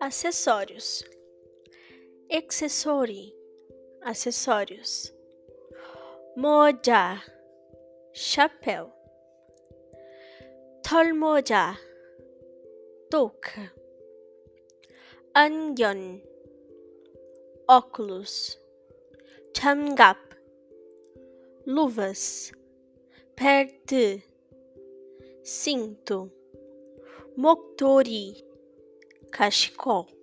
Acessórios. Accessori. Acessórios. Moja. Chapéu. Tolmoja. Touca. Angyon. Óculos. Chamgap. Luvas. Perde cinto, motori, cachecol.